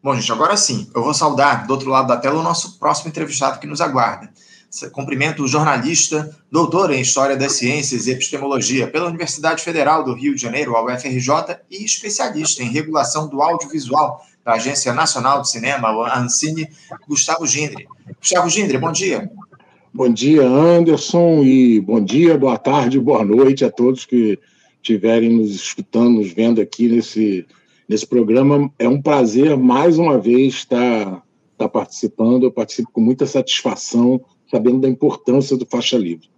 Bom, gente, agora sim, eu vou saudar do outro lado da tela o nosso próximo entrevistado que nos aguarda. Cumprimento o jornalista, doutor em História das Ciências e Epistemologia pela Universidade Federal do Rio de Janeiro, a UFRJ, e especialista em regulação do audiovisual da Agência Nacional de Cinema, a Ancine, Gustavo Gindre. Gustavo Gindre, bom dia. Bom dia, Anderson, e bom dia, boa tarde, boa noite a todos que estiverem nos escutando, nos vendo aqui nesse nesse programa. É um prazer, mais uma vez, estar, estar participando. Eu participo com muita satisfação, sabendo da importância do Faixa Livre.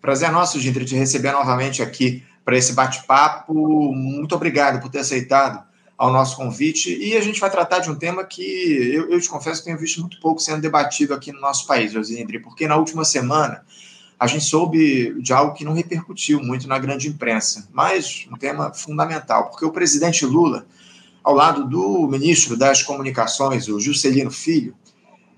Prazer nosso, Gindri, te receber novamente aqui para esse bate-papo. Muito obrigado por ter aceitado ao nosso convite. E a gente vai tratar de um tema que eu, eu te confesso que tenho visto muito pouco sendo debatido aqui no nosso país, Josindri, porque na última semana a gente soube de algo que não repercutiu muito na grande imprensa, mas um tema fundamental, porque o presidente Lula ao lado do ministro das Comunicações, o Juscelino Filho,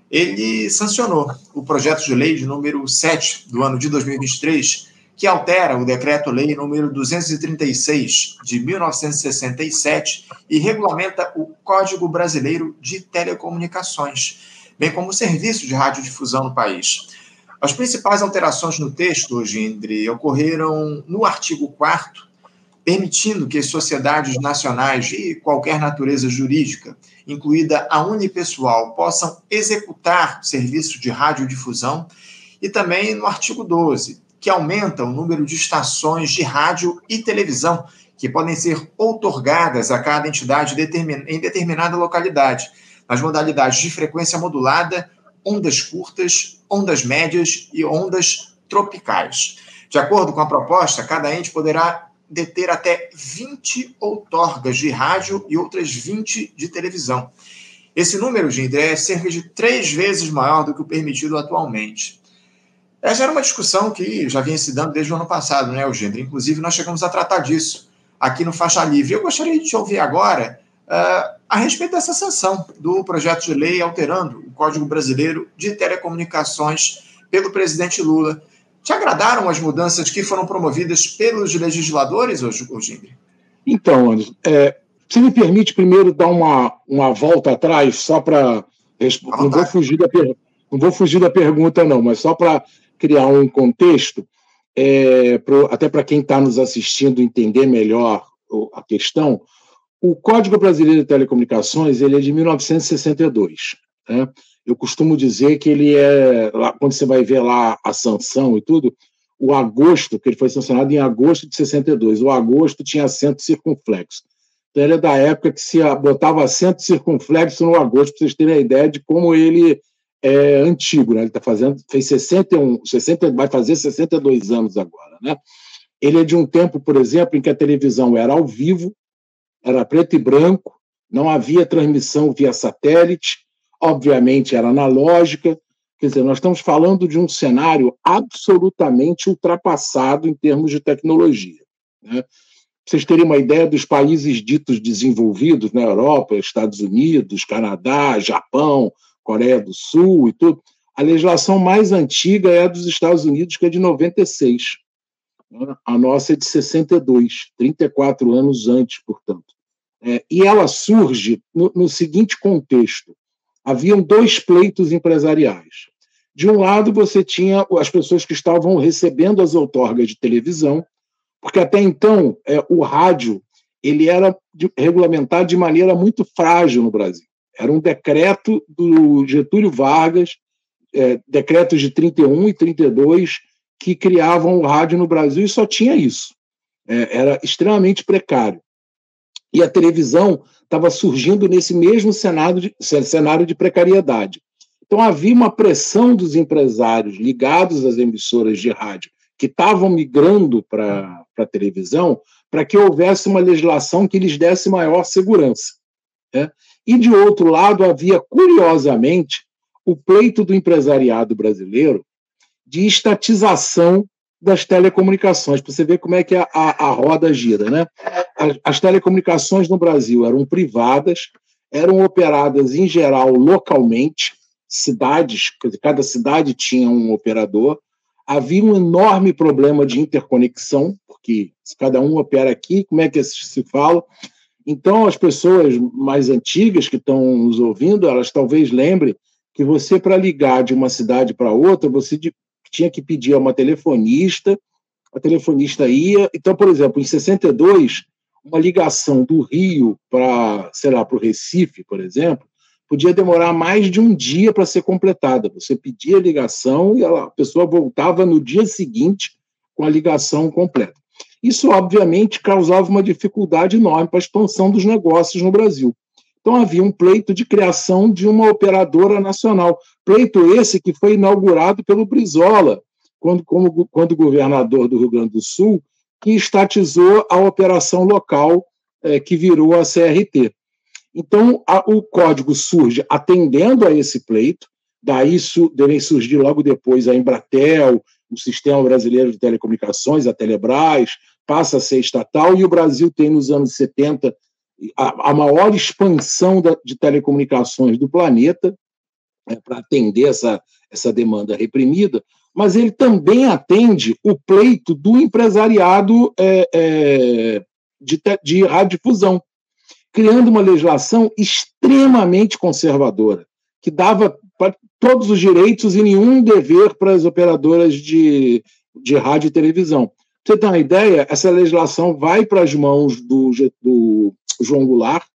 ele sancionou o projeto de lei de número 7 do ano de 2023, que altera o decreto-lei número 236 de 1967 e regulamenta o Código Brasileiro de Telecomunicações, bem como o serviço de radiodifusão no país. As principais alterações no texto, Gindri, ocorreram no artigo 4 permitindo que as sociedades nacionais de qualquer natureza jurídica, incluída a unipessoal, possam executar serviços de radiodifusão, e também no artigo 12, que aumenta o número de estações de rádio e televisão que podem ser outorgadas a cada entidade em determinada localidade, nas modalidades de frequência modulada, ondas curtas, ondas médias e ondas tropicais. De acordo com a proposta, cada ente poderá deter até 20 outorgas de rádio e outras 20 de televisão. Esse número, Gindre, é cerca de três vezes maior do que o permitido atualmente. Essa era uma discussão que já vinha se dando desde o ano passado, né, Gindre? Inclusive, nós chegamos a tratar disso aqui no Faixa Livre. Eu gostaria de te ouvir agora uh, a respeito dessa sanção do projeto de lei alterando o Código Brasileiro de Telecomunicações pelo presidente Lula. Te agradaram as mudanças que foram promovidas pelos legisladores, hoje, Então, Anderson, é, se me permite primeiro dar uma, uma volta atrás, só para. Não, vou fugir da não vou fugir da pergunta, não, mas só para criar um contexto, é, pro, até para quem está nos assistindo entender melhor a questão, o Código Brasileiro de Telecomunicações ele é de 1962. Né? Eu costumo dizer que ele é, quando você vai ver lá a sanção e tudo, o agosto, que ele foi sancionado em agosto de 62, o agosto tinha acento circunflexo. Então, ele é da época que se botava acento circunflexo no agosto, para vocês terem a ideia de como ele é antigo, né? Ele está fazendo, fez 61, 60, vai fazer 62 anos agora, né? Ele é de um tempo, por exemplo, em que a televisão era ao vivo, era preto e branco, não havia transmissão via satélite, obviamente era analógica. Quer dizer, nós estamos falando de um cenário absolutamente ultrapassado em termos de tecnologia. Né? Vocês terem uma ideia dos países ditos desenvolvidos na Europa, Estados Unidos, Canadá, Japão, Coreia do Sul e tudo, a legislação mais antiga é a dos Estados Unidos, que é de 96. Né? A nossa é de 62, 34 anos antes, portanto. É, e ela surge no, no seguinte contexto: haviam dois pleitos empresariais. De um lado, você tinha as pessoas que estavam recebendo as outorgas de televisão, porque até então é, o rádio ele era de, regulamentado de maneira muito frágil no Brasil. Era um decreto do Getúlio Vargas, é, decretos de 31 e 32, que criavam o rádio no Brasil e só tinha isso. É, era extremamente precário. E a televisão estava surgindo nesse mesmo cenário de, cenário de precariedade. Então havia uma pressão dos empresários ligados às emissoras de rádio que estavam migrando para a televisão para que houvesse uma legislação que lhes desse maior segurança. Né? E, de outro lado, havia, curiosamente, o pleito do empresariado brasileiro de estatização das telecomunicações, para você ver como é que a, a, a roda gira. Né? As, as, telecomunicações no Brasil eram privadas, eram operadas, em geral, localmente, cidades, cada cidade tinha um operador, havia um enorme problema de interconexão, porque se cada um opera aqui, como é que se fala? Então, as pessoas mais antigas que estão nos ouvindo, elas talvez lembrem que você, para ligar de uma cidade para outra, você tinha que pedir a uma telefonista, a telefonista ia. Então, por exemplo, em 62, uma ligação do Rio para, sei lá, para o Recife, por exemplo, podia demorar mais de um dia para ser completada. Você pedia a ligação e a pessoa voltava no dia seguinte com a ligação completa. Isso, obviamente, causava uma dificuldade enorme para a expansão dos negócios no Brasil. Então, havia um pleito de criação de uma operadora nacional. Pleito esse que foi inaugurado pelo Brizola, quando, como, quando governador do Rio Grande do Sul, que estatizou a operação local é, que virou a CRT. Então, a, o código surge atendendo a esse pleito, daí su, devem surgir logo depois a Embratel, o Sistema Brasileiro de Telecomunicações, a Telebrás, passa a ser estatal, e o Brasil tem, nos anos 70, a, a maior expansão da, de telecomunicações do planeta, é, para atender essa, essa demanda reprimida, mas ele também atende o pleito do empresariado é, é, de, de radiodifusão criando uma legislação extremamente conservadora, que dava todos os direitos e nenhum dever para as operadoras de, de rádio e televisão. Você ter uma ideia, essa legislação vai para as mãos do, do João Goulart.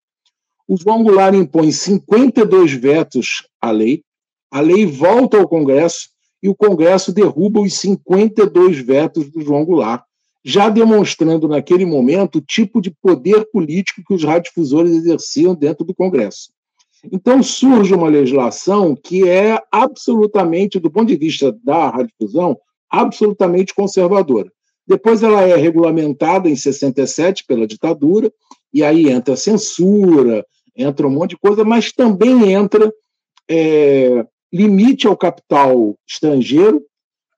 O João Goulart impõe 52 vetos à lei, a lei volta ao Congresso e o Congresso derruba os 52 vetos do João Goulart já demonstrando naquele momento o tipo de poder político que os radiodifusores exerciam dentro do Congresso. Então surge uma legislação que é absolutamente, do ponto de vista da radiodifusão, absolutamente conservadora. Depois ela é regulamentada em 67 pela ditadura, e aí entra censura, entra um monte de coisa, mas também entra é, limite ao capital estrangeiro,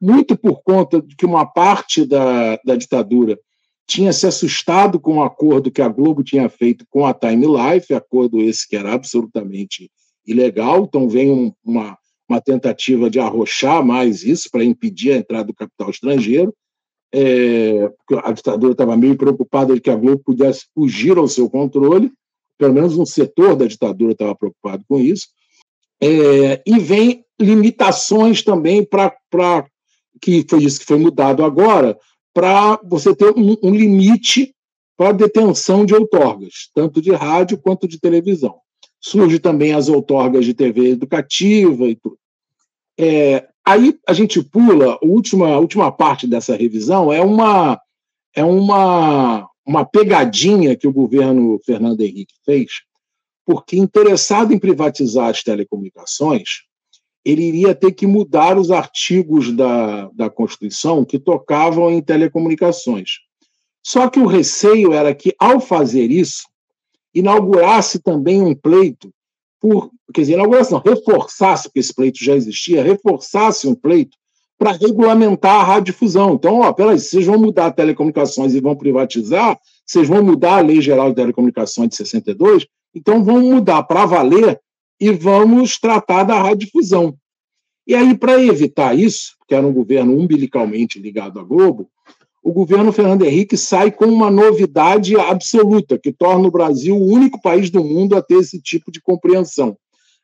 muito por conta de que uma parte da, da ditadura tinha se assustado com o acordo que a Globo tinha feito com a Time Life, acordo esse que era absolutamente ilegal, então vem um, uma, uma tentativa de arrochar mais isso para impedir a entrada do capital estrangeiro. É, a ditadura estava meio preocupada de que a Globo pudesse fugir ao seu controle, pelo menos um setor da ditadura estava preocupado com isso. É, e vem limitações também para que foi isso que foi mudado agora, para você ter um, um limite para detenção de outorgas, tanto de rádio quanto de televisão. Surge também as outorgas de TV educativa e tudo. É, aí a gente pula, a última, a última parte dessa revisão é uma, é uma, uma pegadinha que o governo Fernando Henrique fez, porque interessado em privatizar as telecomunicações, ele iria ter que mudar os artigos da, da Constituição que tocavam em telecomunicações. Só que o receio era que, ao fazer isso, inaugurasse também um pleito por, quer dizer, inaugurasse, não, reforçasse, porque esse pleito já existia, reforçasse um pleito para regulamentar a radiodifusão. Então, ó, peraí, vocês vão mudar telecomunicações e vão privatizar, vocês vão mudar a Lei Geral de Telecomunicações de 62, então vão mudar para valer e vamos tratar da radiodifusão. E aí, para evitar isso, que era um governo umbilicalmente ligado à Globo, o governo Fernando Henrique sai com uma novidade absoluta, que torna o Brasil o único país do mundo a ter esse tipo de compreensão.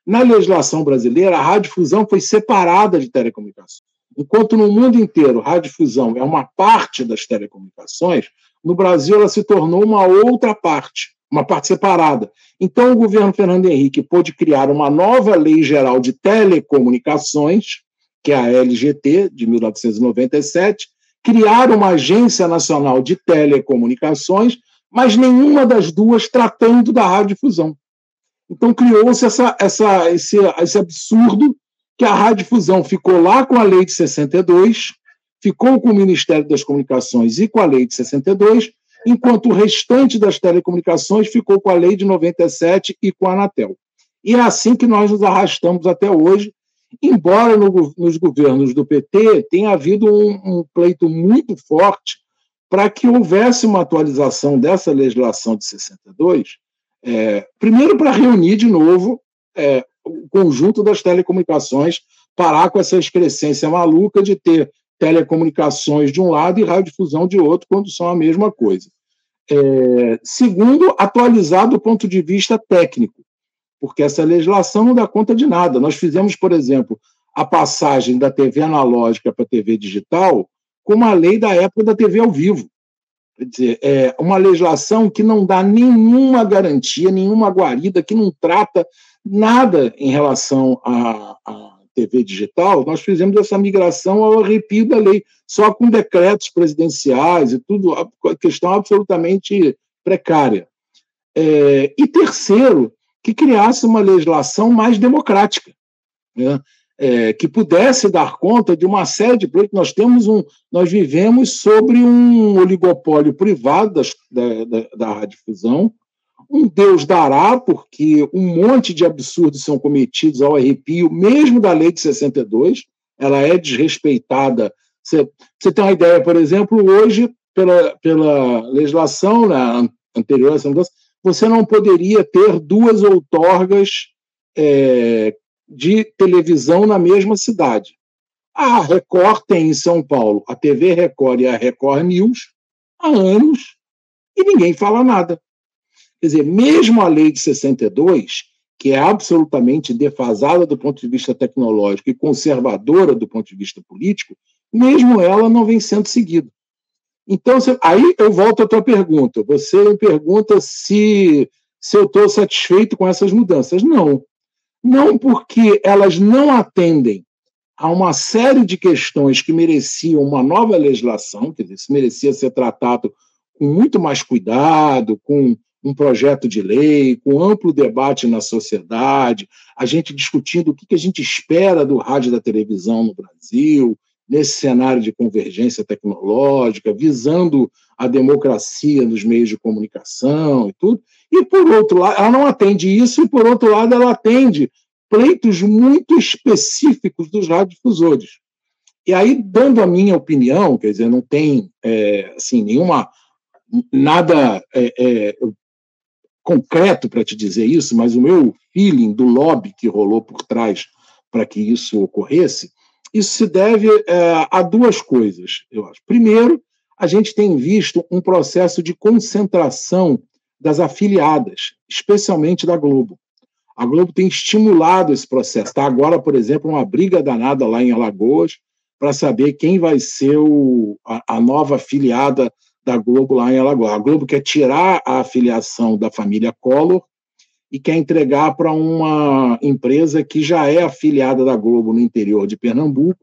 Na legislação brasileira, a radiodifusão foi separada de telecomunicações. Enquanto no mundo inteiro a radiodifusão é uma parte das telecomunicações, no Brasil ela se tornou uma outra parte uma parte separada. Então, o governo Fernando Henrique pôde criar uma nova lei geral de telecomunicações, que é a LGT, de 1997, criar uma agência nacional de telecomunicações, mas nenhuma das duas tratando da radiodifusão. Então, criou-se essa, essa, esse, esse absurdo que a radiodifusão ficou lá com a lei de 62, ficou com o Ministério das Comunicações e com a lei de 62, enquanto o restante das telecomunicações ficou com a lei de 97 e com a Anatel. E é assim que nós nos arrastamos até hoje, embora no, nos governos do PT tenha havido um, um pleito muito forte para que houvesse uma atualização dessa legislação de 62, é, primeiro para reunir de novo é, o conjunto das telecomunicações, parar com essa excrescência maluca de ter telecomunicações de um lado e radiodifusão de outro, quando são a mesma coisa. É, segundo, atualizar do ponto de vista técnico, porque essa legislação não dá conta de nada. Nós fizemos, por exemplo, a passagem da TV analógica para a TV digital com uma lei da época da TV ao vivo. Quer dizer, é uma legislação que não dá nenhuma garantia, nenhuma guarida, que não trata nada em relação à, à TV digital. Nós fizemos essa migração ao arrepio da lei, só com decretos presidenciais e tudo, questão absolutamente precária. É, e terceiro, que criasse uma legislação mais democrática. Né? É, que pudesse dar conta de uma série de projetos. Nós temos um, nós vivemos sobre um oligopólio privado das, da, da, da radiodifusão. Um Deus dará, porque um monte de absurdos são cometidos ao arrepio, mesmo da lei de 62, ela é desrespeitada. Você, você tem uma ideia, por exemplo, hoje, pela, pela legislação né, anterior a essa mudança, você não poderia ter duas outorgas é, de televisão na mesma cidade. A Record tem em São Paulo a TV Record e a Record News há anos e ninguém fala nada. Quer dizer, mesmo a lei de 62, que é absolutamente defasada do ponto de vista tecnológico e conservadora do ponto de vista político, mesmo ela não vem sendo seguida. Então, aí eu volto à tua pergunta. Você me pergunta se, se eu estou satisfeito com essas mudanças. Não não porque elas não atendem a uma série de questões que mereciam uma nova legislação, dizer, isso merecia ser tratado com muito mais cuidado, com um projeto de lei, com amplo debate na sociedade, a gente discutindo o que a gente espera do rádio e da televisão no Brasil, nesse cenário de convergência tecnológica, visando a democracia nos meios de comunicação e tudo. E, por outro lado, ela não atende isso, e, por outro lado, ela atende pleitos muito específicos dos radiodifusores. E aí, dando a minha opinião, quer dizer, não tem é, assim, nenhuma nada é, é, concreto para te dizer isso, mas o meu feeling do lobby que rolou por trás para que isso ocorresse, isso se deve é, a duas coisas, eu acho. Primeiro, a gente tem visto um processo de concentração das afiliadas, especialmente da Globo. A Globo tem estimulado esse processo. Está agora, por exemplo, uma briga danada lá em Alagoas para saber quem vai ser o, a, a, nova afiliada da Globo lá em Alagoas. A Globo quer tirar a afiliação da família Collor e quer entregar para uma empresa que já é afiliada da Globo no interior de Pernambuco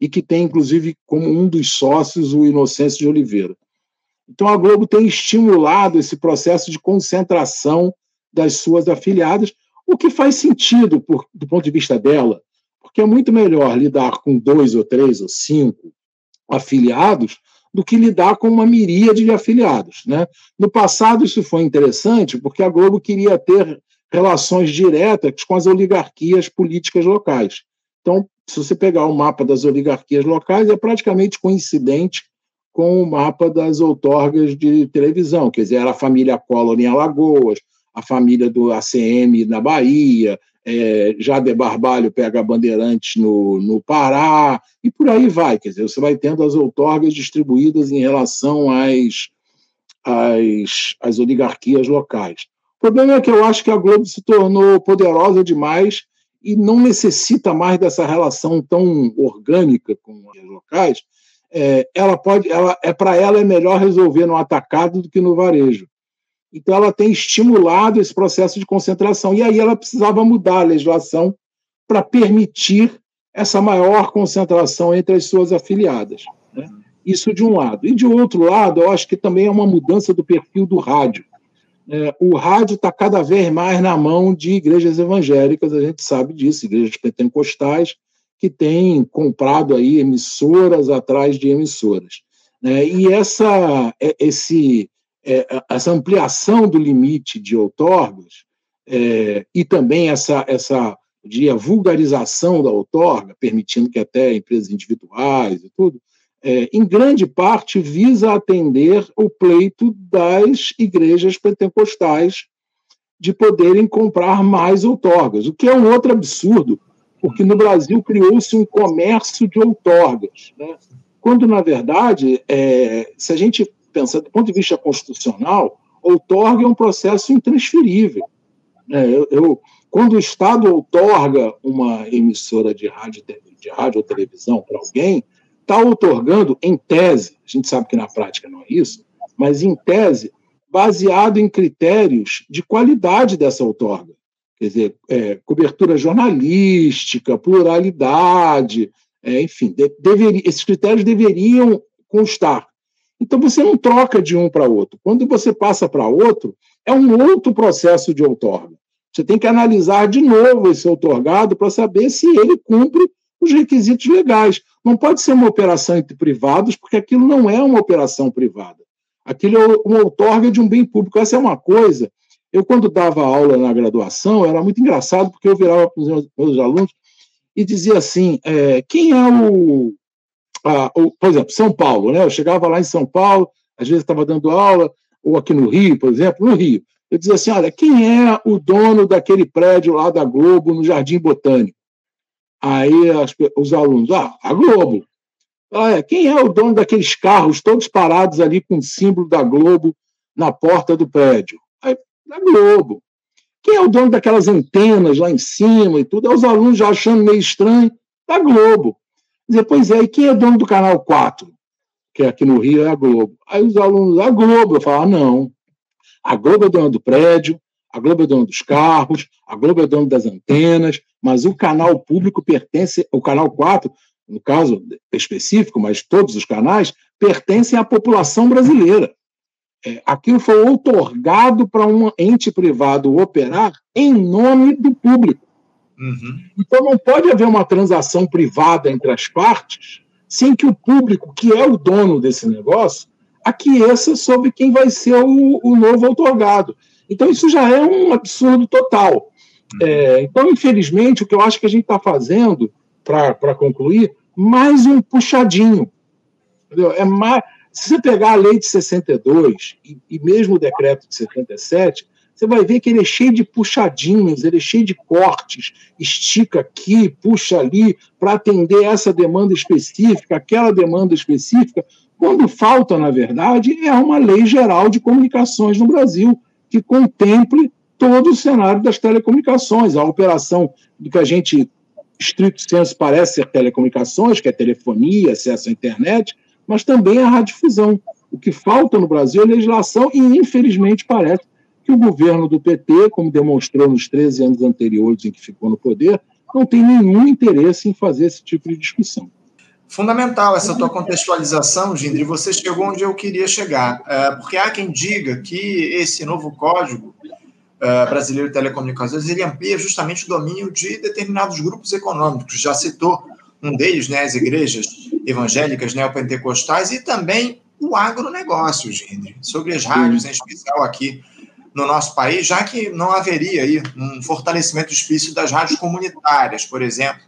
e que tem, inclusive, como um dos sócios o Inocêncio de Oliveira. Então, a Globo tem estimulado esse processo de concentração das suas afiliadas, o que faz sentido por, do ponto de vista dela, porque é muito melhor lidar com dois ou três ou cinco afiliados do que lidar com uma miríade de afiliados. Né? No passado, isso foi interessante, porque a Globo queria ter relações diretas com as oligarquias políticas locais. Então, se você pegar o mapa das oligarquias locais, é praticamente coincidente com o mapa das outorgas de televisão, quer dizer, era a família Collor em Alagoas, a família do ACM na Bahia, é, Jade Barbalho pega Bandeirantes no, no Pará, e por aí vai, quer dizer, você vai tendo as outorgas distribuídas em relação às, às, às oligarquias locais. O problema é que eu acho que a Globo se tornou poderosa demais e não necessita mais dessa relação tão orgânica com as locais, é, ela pode, ela é para ela é melhor resolver no atacado do que no varejo. Então ela tem estimulado esse processo de concentração e aí ela precisava mudar a legislação para permitir essa maior concentração entre as suas afiliadas. Né? Isso de um lado. E de outro lado, eu acho que também é uma mudança do perfil do rádio. É, o rádio está cada vez mais na mão de igrejas evangélicas, a gente sabe disso, igrejas pentecostais, que tem comprado aí emissoras atrás de emissoras. Né? E essa, é, esse, é, essa ampliação do limite de outorgas é, e também essa, essa de vulgarização da outorga, permitindo que até empresas individuais e tudo, é, em grande parte visa atender o pleito das igrejas pentecostais de poderem comprar mais outorgas, o que é um outro absurdo, porque no Brasil criou-se um comércio de outorgas, né? quando, na verdade, é, se a gente pensar do ponto de vista constitucional, outorga é um processo intransferível. É, eu, eu, quando o Estado outorga uma emissora de rádio, de rádio ou televisão para alguém, está outorgando, em tese, a gente sabe que na prática não é isso, mas em tese, baseado em critérios de qualidade dessa outorga. Quer dizer, é, cobertura jornalística, pluralidade, é, enfim, de, esses critérios deveriam constar. Então você não troca de um para outro. Quando você passa para outro, é um outro processo de outorga. Você tem que analisar de novo esse outorgado para saber se ele cumpre os requisitos legais. Não pode ser uma operação entre privados, porque aquilo não é uma operação privada. Aquilo é uma outorga de um bem público. Essa é uma coisa. Eu, quando dava aula na graduação, era muito engraçado, porque eu virava para os meus, alunos e dizia assim: é, quem é o, a, o, Por exemplo, São Paulo, né? Eu chegava lá em São Paulo, às vezes estava dando aula, ou aqui no Rio, por exemplo, no Rio. Eu dizia assim: olha, quem é o dono daquele prédio lá da Globo, no Jardim Botânico? Aí as, os alunos, ah, a Globo. Ah, quem é o dono daqueles carros todos parados ali com o símbolo da Globo na porta do prédio? Aí, a Globo. Quem é o dono daquelas antenas lá em cima e tudo? Aí os alunos já achando meio estranho, da Globo. Dizer, pois é, e quem é dono do canal 4? Que aqui no Rio é a Globo. Aí os alunos, a Globo. Eu falo, ah, não. A Globo é dona do prédio, a Globo é dona dos carros, a Globo é dona das antenas, mas o canal público pertence, o canal 4, no caso específico, mas todos os canais, pertencem à população brasileira. É, aquilo foi otorgado para um ente privado operar em nome do público. Uhum. Então não pode haver uma transação privada entre as partes sem que o público, que é o dono desse negócio, aqueça sobre quem vai ser o, o novo otorgado. Então, isso já é um absurdo total. É, então, infelizmente, o que eu acho que a gente está fazendo, para concluir, mais um puxadinho. Entendeu? É mais, se você pegar a lei de 62 e, e mesmo o decreto de 77, você vai ver que ele é cheio de puxadinhos, ele é cheio de cortes, estica aqui, puxa ali, para atender essa demanda específica, aquela demanda específica, quando falta, na verdade, é uma lei geral de comunicações no Brasil, que contemple todo o cenário das telecomunicações, a operação do que a gente, estrito senso, parece ser telecomunicações, que é telefonia, acesso à internet, mas também a radiodifusão. O que falta no Brasil é legislação e, infelizmente, parece que o governo do PT, como demonstrou nos 13 anos anteriores em que ficou no poder, não tem nenhum interesse em fazer esse tipo de discussão. Fundamental essa tua contextualização, Gindri. Você chegou onde eu queria chegar. É, porque há quem diga que esse novo código é, brasileiro de telecomunicações ele amplia justamente o domínio de determinados grupos econômicos. Já citou um deles, né, as igrejas evangélicas neopentecostais e também o agronegócio, Gindri, sobre as rádios, em especial aqui no nosso país, já que não haveria aí um fortalecimento explícito das rádios comunitárias, por exemplo,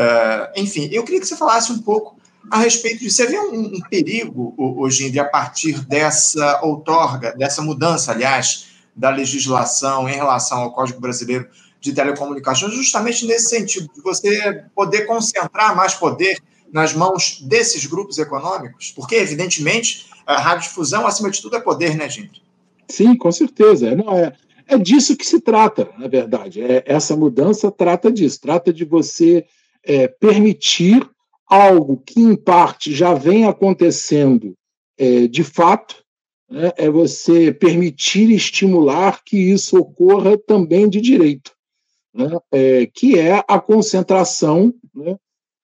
Uh, enfim, eu queria que você falasse um pouco a respeito disso. Você vê um, um perigo, hoje em dia, a partir dessa outorga, dessa mudança, aliás, da legislação em relação ao Código Brasileiro de Telecomunicações, justamente nesse sentido, de você poder concentrar mais poder nas mãos desses grupos econômicos? Porque, evidentemente, a radiodifusão, acima de tudo, é poder, né, gente? Sim, com certeza. Não, é, é disso que se trata, na verdade. É, essa mudança trata disso, trata de você é, permitir algo que, em parte, já vem acontecendo é, de fato, né, é você permitir estimular que isso ocorra também de direito, né, é, que é a concentração, né,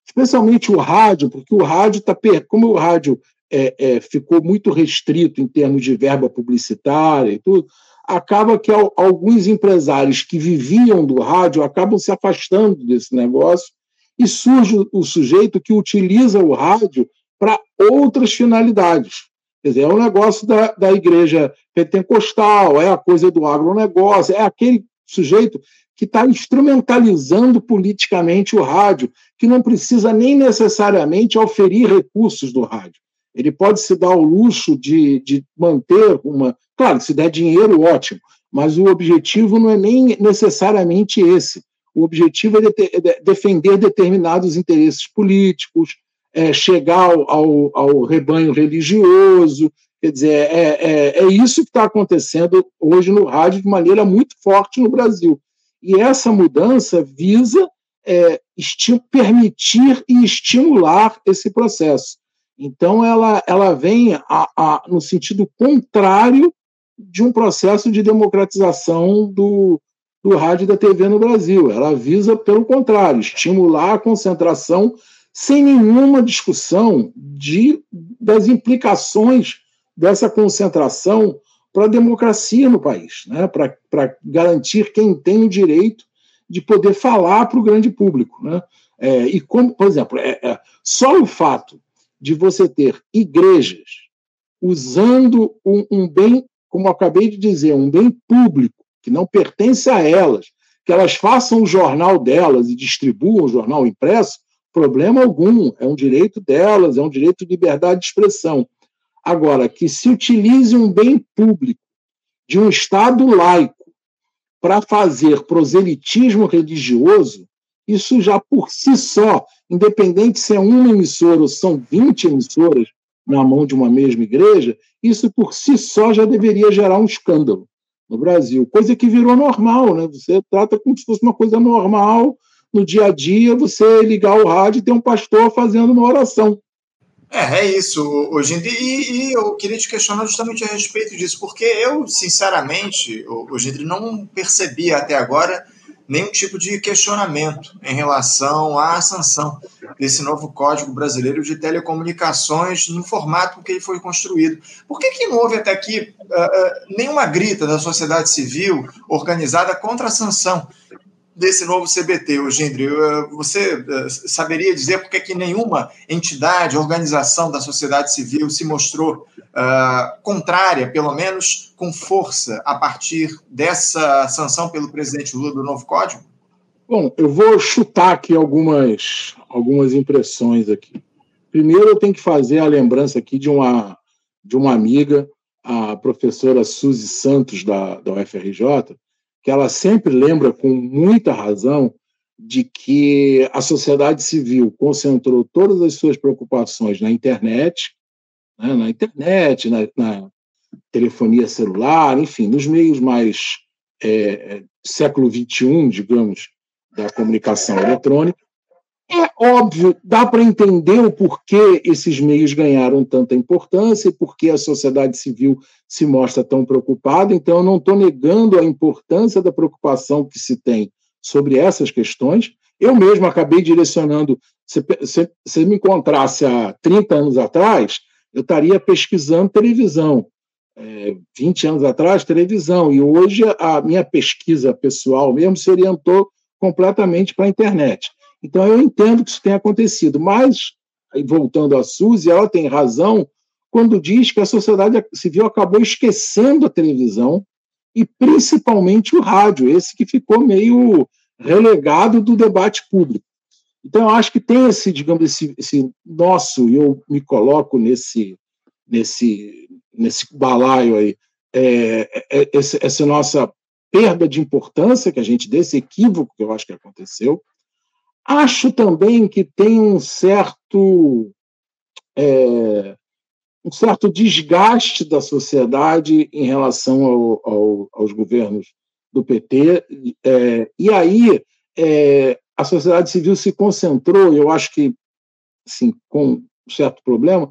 especialmente o rádio, porque o rádio está. Como o rádio é, é, ficou muito restrito em termos de verba publicitária e tudo, acaba que alguns empresários que viviam do rádio acabam se afastando desse negócio e surge o sujeito que utiliza o rádio para outras finalidades. Quer dizer, é um negócio da, da igreja pentecostal, é a coisa do agronegócio, é aquele sujeito que está instrumentalizando politicamente o rádio, que não precisa nem necessariamente oferir recursos do rádio. Ele pode se dar o luxo de, de manter uma. Claro, se der dinheiro, ótimo, mas o objetivo não é nem necessariamente esse. O objetivo é, é defender determinados interesses políticos, é chegar ao, ao, ao, rebanho religioso, Quer dizer, é, é, é isso que está acontecendo hoje no rádio de maneira muito forte no Brasil. E essa mudança visa é, permitir e estimular esse processo. Então, ela, ela vem a, a, no sentido contrário de um processo de democratização do, do rádio e da TV no Brasil. Ela visa, pelo contrário, estimular a concentração sem nenhuma discussão de, das implicações dessa concentração para a democracia no país, né? para garantir quem tem o direito de poder falar para o grande público. Né? É, e como, por exemplo, é, é, só o fato de você ter igrejas usando um, um bem, como acabei de dizer, um bem público, que não pertence a elas, que elas façam o jornal delas e distribuam o jornal impresso, problema algum, é um direito delas, é um direito de liberdade de expressão. Agora, que se utilize um bem público de um Estado laico para fazer proselitismo religioso, isso já por si só, independente se é uma emissora ou são 20 emissoras na mão de uma mesma igreja, isso por si só já deveria gerar um escândalo no Brasil, coisa que virou normal, né? Você trata como se fosse uma coisa normal no dia a dia, você ligar o rádio e ter um pastor fazendo uma oração. É, é isso, hoje em dia. E, e, eu queria te questionar justamente a respeito disso, porque eu, sinceramente, hoje em dia, não percebi até agora nenhum tipo de questionamento em relação à sanção desse novo Código Brasileiro de Telecomunicações no formato que ele foi construído. Por que, que não houve até aqui uh, uh, nenhuma grita da sociedade civil organizada contra a sanção? Desse novo CBT, o Gindri, eh, você eh, saberia dizer por que nenhuma entidade, organização da sociedade civil se mostrou uh, contrária, pelo menos com força, a partir dessa sanção pelo presidente Lula do novo Código? Bom, eu vou chutar aqui algumas, algumas impressões aqui. Primeiro, eu tenho que fazer a lembrança aqui de uma, de uma amiga, a professora Suzy Santos, da, da UFRJ, que ela sempre lembra com muita razão de que a sociedade civil concentrou todas as suas preocupações na internet, né, na internet, na, na, telefonia celular, enfim, nos meios mais é, é século XXI, digamos, da comunicação eletrônica, é óbvio, dá para entender o porquê esses meios ganharam tanta importância e por que a sociedade civil se mostra tão preocupada. Então, eu não estou negando a importância da preocupação que se tem sobre essas questões. Eu mesmo acabei direcionando. Se você me encontrasse há 30 anos atrás, eu estaria pesquisando televisão. É, 20 anos atrás, televisão. E hoje a minha pesquisa pessoal mesmo se orientou completamente para a internet. Então, eu entendo que isso tem acontecido, mas, voltando a Suzy, ela tem razão quando diz que a sociedade civil acabou esquecendo a televisão e principalmente o rádio, esse que ficou meio relegado do debate público. Então, eu acho que tem esse, digamos, esse, esse nosso, e eu me coloco nesse, nesse, nesse balaio aí, é, é, esse, essa nossa perda de importância que a gente, desse equívoco que eu acho que aconteceu, Acho também que tem um certo é, um certo desgaste da sociedade em relação ao, ao, aos governos do PT. É, e aí é, a sociedade civil se concentrou, eu acho que assim, com um certo problema,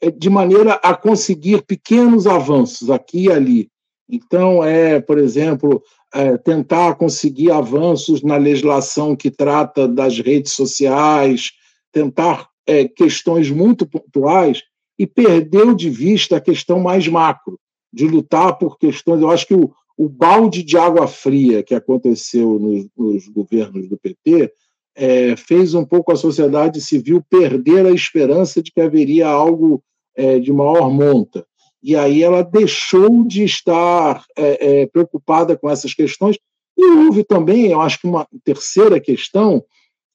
é, de maneira a conseguir pequenos avanços aqui e ali. Então, é, por exemplo, é, tentar conseguir avanços na legislação que trata das redes sociais, tentar é, questões muito pontuais e perdeu de vista a questão mais macro, de lutar por questões. Eu acho que o, o balde de água fria que aconteceu nos, nos governos do PT é, fez um pouco a sociedade civil perder a esperança de que haveria algo é, de maior monta e aí ela deixou de estar é, é, preocupada com essas questões. E houve também, eu acho que uma terceira questão,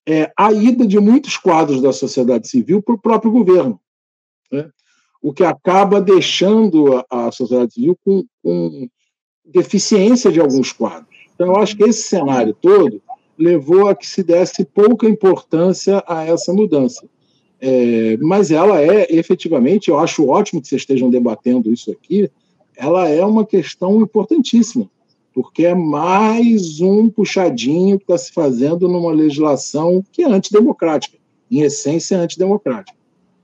é a ida de muitos quadros da sociedade civil para o próprio governo, né? o que acaba deixando a, a sociedade civil com, com deficiência de alguns quadros. Então, eu acho que esse cenário todo levou a que se desse pouca importância a essa mudança. É, mas ela é efetivamente, eu acho ótimo que vocês estejam debatendo isso aqui, ela é uma questão importantíssima, porque é mais um puxadinho que está se fazendo numa legislação que é antidemocrática, em essência é antidemocrática.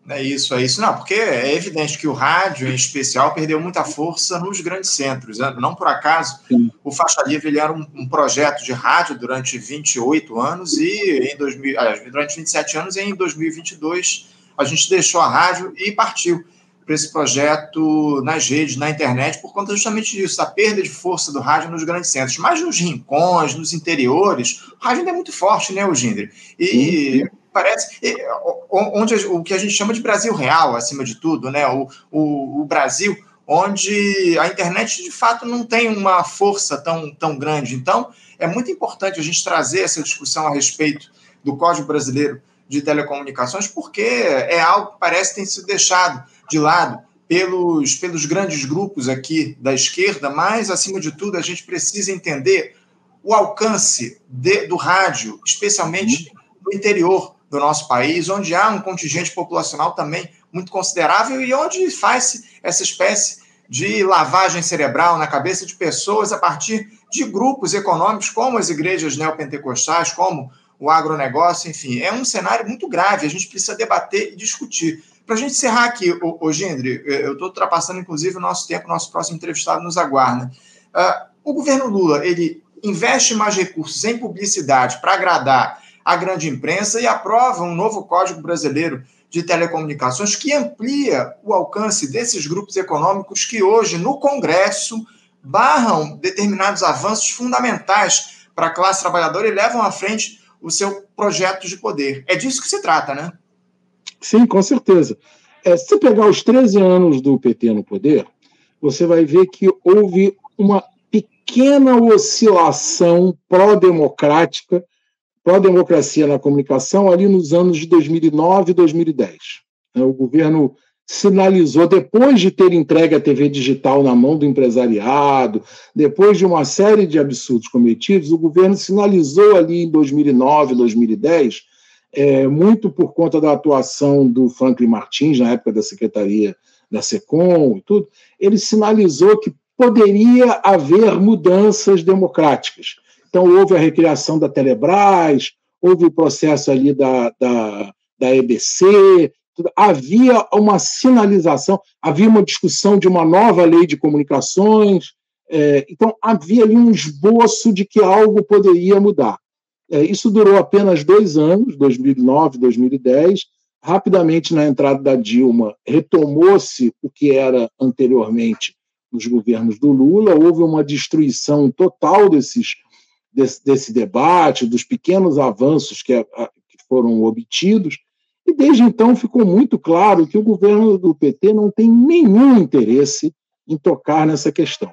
É isso, é isso. Não, porque é evidente que o rádio, em especial, perdeu muita força nos grandes centros. Né? Não por acaso, Sim. o Faixa Livre ele era um, um, projeto de rádio durante 28 anos e em 2000, durante 27 anos e em 2022 a gente deixou a rádio e partiu para esse projeto nas redes, na internet, por conta justamente disso, da perda de força do rádio nos grandes centros. Mas nos rincões, nos interiores, o rádio ainda é muito forte, né, Eugênio? E parece onde o que a gente chama de Brasil real, acima de tudo, né? O, o, o Brasil onde a internet de fato não tem uma força tão, tão grande. Então, é muito importante a gente trazer essa discussão a respeito do Código Brasileiro de Telecomunicações, porque é algo que parece ter sido deixado de lado pelos, pelos grandes grupos aqui da esquerda, mas, acima de tudo, a gente precisa entender o alcance de, do rádio, especialmente no interior do nosso país, onde há um contingente populacional também muito considerável e onde faz essa espécie de lavagem cerebral na cabeça de pessoas a partir de grupos econômicos como as igrejas neopentecostais, como o agronegócio, enfim. É um cenário muito grave, a gente precisa debater e discutir. Para a gente encerrar aqui, ô, Gendre, eu estou ultrapassando, inclusive, o nosso tempo, nosso próximo entrevistado nos aguarda. Uh, o governo Lula, ele investe mais recursos em publicidade para agradar a grande imprensa e aprova um novo Código Brasileiro de Telecomunicações que amplia o alcance desses grupos econômicos que hoje, no Congresso, barram determinados avanços fundamentais para a classe trabalhadora e levam à frente o seu projeto de poder. É disso que se trata, né? Sim, com certeza. É, se pegar os 13 anos do PT no poder, você vai ver que houve uma pequena oscilação pró-democrática, pró-democracia na comunicação ali nos anos de 2009 e 2010. É, o governo sinalizou, depois de ter entregue a TV digital na mão do empresariado, depois de uma série de absurdos cometidos, o governo sinalizou ali em 2009, 2010 é, muito por conta da atuação do Franklin Martins, na época da Secretaria da SECOM e tudo, ele sinalizou que poderia haver mudanças democráticas. Então, houve a recriação da Telebrás, houve o processo ali da, da, da EBC, tudo. havia uma sinalização, havia uma discussão de uma nova lei de comunicações, é, então havia ali um esboço de que algo poderia mudar. É, isso durou apenas dois anos, 2009, 2010. Rapidamente, na entrada da Dilma, retomou-se o que era anteriormente nos governos do Lula. Houve uma destruição total desses, desse, desse debate, dos pequenos avanços que, a, que foram obtidos. E desde então ficou muito claro que o governo do PT não tem nenhum interesse em tocar nessa questão.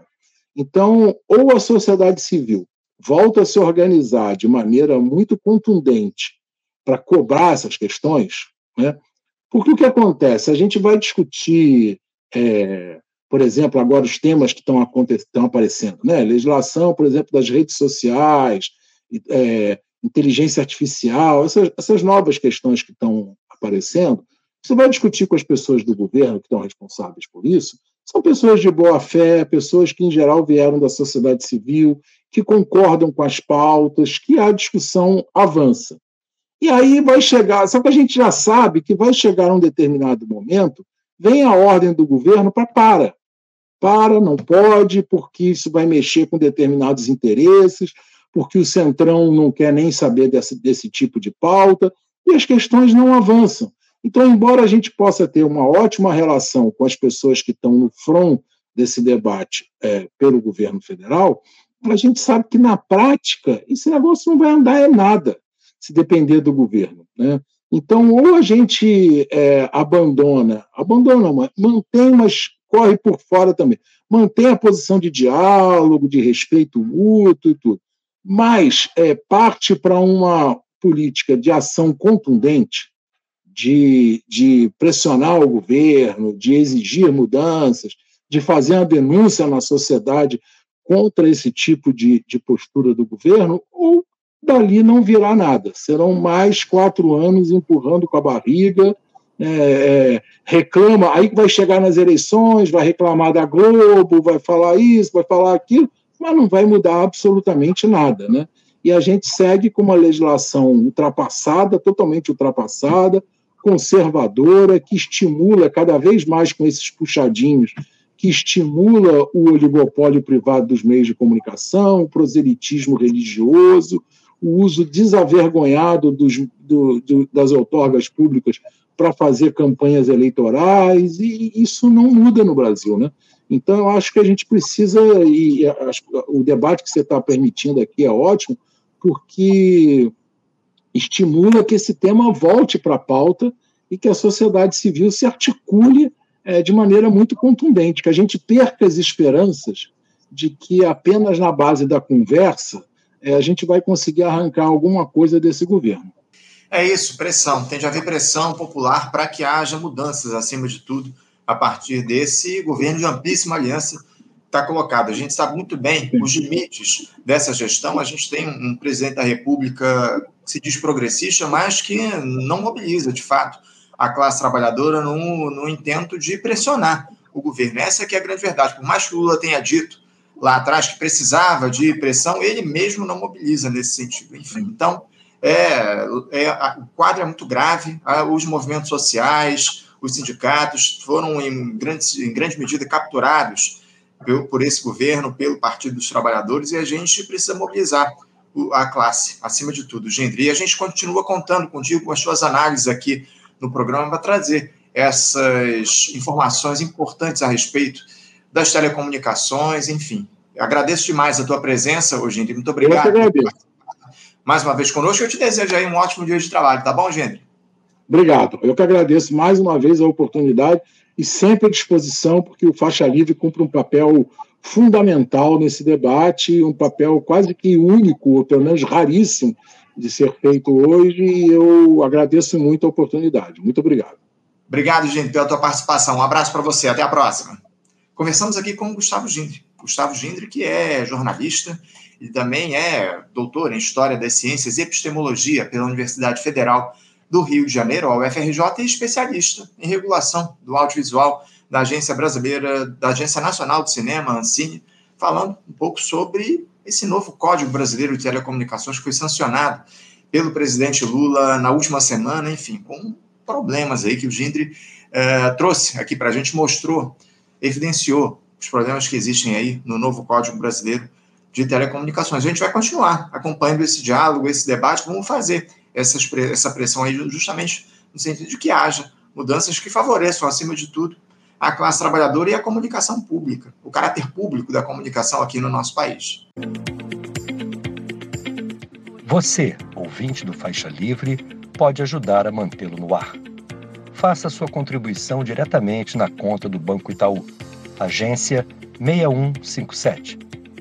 Então, ou a sociedade civil volta a se organizar de maneira muito contundente para cobrar essas questões, né? porque o que acontece? A gente vai discutir, é, por exemplo, agora os temas que estão, estão aparecendo, né? legislação, por exemplo, das redes sociais, é, inteligência artificial, essas, essas novas questões que estão aparecendo, você vai discutir com as pessoas do governo que estão responsáveis por isso, são pessoas de boa fé, pessoas que, em geral, vieram da sociedade civil, que concordam com as pautas, que a discussão avança. E aí vai chegar, só que a gente já sabe que vai chegar um determinado momento, vem a ordem do governo para para. Para, não pode, porque isso vai mexer com determinados interesses, porque o Centrão não quer nem saber desse, desse tipo de pauta, e as questões não avançam. Então, embora a gente possa ter uma ótima relação com as pessoas que estão no front desse debate é, pelo governo federal, a gente sabe que, na prática, esse negócio não vai andar é nada, se depender do governo. Né? Então, ou a gente é, abandona, abandona, mantém, mas corre por fora também, mantém a posição de diálogo, de respeito mútuo e tudo, mas é, parte para uma política de ação contundente, de, de pressionar o governo, de exigir mudanças, de fazer uma denúncia na sociedade contra esse tipo de, de postura do governo, ou dali não virá nada. Serão mais quatro anos empurrando com a barriga é, é, reclama, aí vai chegar nas eleições, vai reclamar da Globo, vai falar isso, vai falar aquilo, mas não vai mudar absolutamente nada, né? E a gente segue com uma legislação ultrapassada, totalmente ultrapassada, conservadora, que estimula cada vez mais com esses puxadinhos, que estimula o oligopólio privado dos meios de comunicação, o proselitismo religioso, o uso desavergonhado dos, do, do, das outorgas públicas para fazer campanhas eleitorais, e isso não muda no Brasil. Né? Então, eu acho que a gente precisa, e o debate que você está permitindo aqui é ótimo, porque estimula que esse tema volte para a pauta e que a sociedade civil se articule é, de maneira muito contundente, que a gente perca as esperanças de que apenas na base da conversa é, a gente vai conseguir arrancar alguma coisa desse governo. É isso, pressão. Tem de haver pressão popular para que haja mudanças, acima de tudo, a partir desse governo de amplíssima aliança está colocado. A gente sabe muito bem os limites dessa gestão. A gente tem um presidente da República que se diz progressista, mas que não mobiliza, de fato, a classe trabalhadora no, no intento de pressionar o governo. Essa que é a grande verdade. Por mais que o Lula tenha dito lá atrás que precisava de pressão, ele mesmo não mobiliza nesse sentido. Enfim, então, é, é, o quadro é muito grave, os movimentos sociais, os sindicatos foram, em grande, em grande medida, capturados por esse governo, pelo Partido dos Trabalhadores, e a gente precisa mobilizar a classe, acima de tudo, Gendry. E a gente continua contando contigo com as suas análises aqui no programa para trazer essas informações importantes a respeito das telecomunicações, enfim. Agradeço demais a tua presença hoje, Gendry. Muito obrigado. Eu agradeço. Mais uma vez conosco, eu te desejo aí um ótimo dia de trabalho, tá bom, Gendry? Obrigado. Eu que agradeço mais uma vez a oportunidade e sempre à disposição, porque o Faixa Livre cumpre um papel fundamental nesse debate, um papel quase que único, ou pelo menos raríssimo, de ser feito hoje, e eu agradeço muito a oportunidade. Muito obrigado. Obrigado, gente, pela tua participação. Um abraço para você. Até a próxima. Conversamos aqui com o Gustavo Gindre. Gustavo Gindre, que é jornalista e também é doutor em História das Ciências e Epistemologia pela Universidade Federal do Rio de Janeiro, a UFRJ, e especialista em regulação do audiovisual da Agência Brasileira, da Agência Nacional do Cinema, Ancine, falando um pouco sobre esse novo Código Brasileiro de Telecomunicações que foi sancionado pelo presidente Lula na última semana, enfim, com problemas aí que o Gindre eh, trouxe aqui para a gente, mostrou, evidenciou os problemas que existem aí no novo Código Brasileiro de Telecomunicações. A gente vai continuar acompanhando esse diálogo, esse debate, vamos fazer essas, essa pressão aí justamente no sentido de que haja mudanças que favoreçam, acima de tudo, a classe trabalhadora e a comunicação pública, o caráter público da comunicação aqui no nosso país. Você, ouvinte do Faixa Livre, pode ajudar a mantê-lo no ar. Faça sua contribuição diretamente na conta do Banco Itaú, agência 6157,